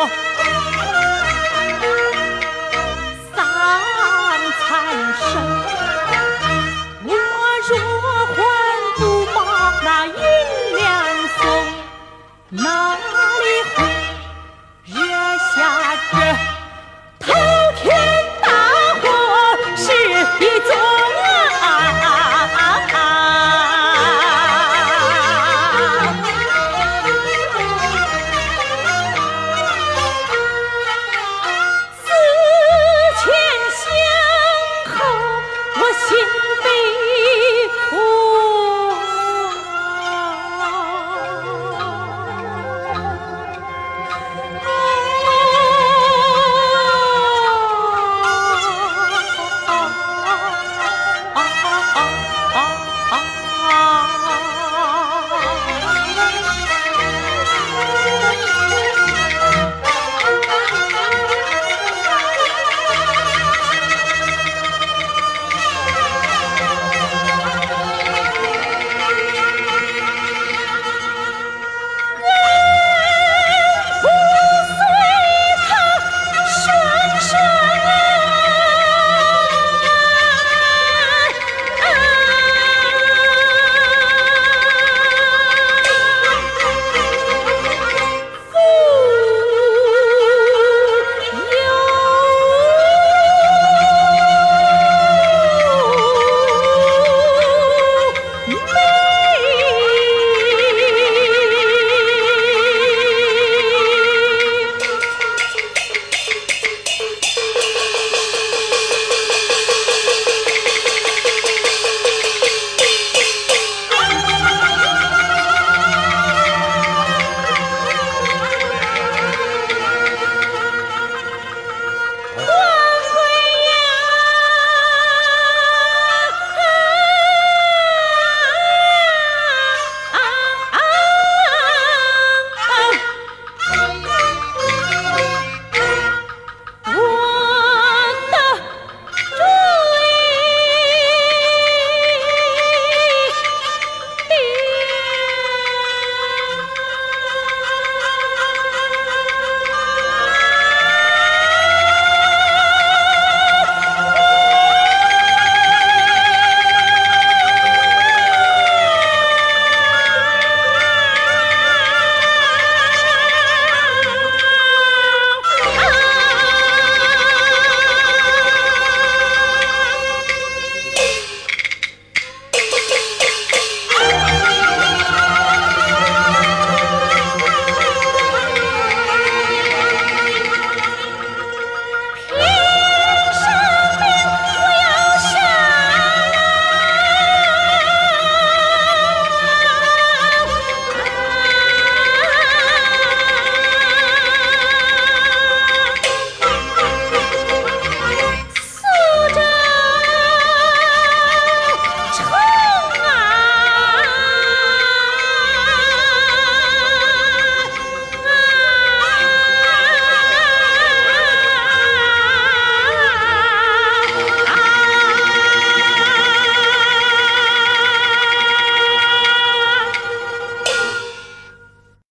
三残生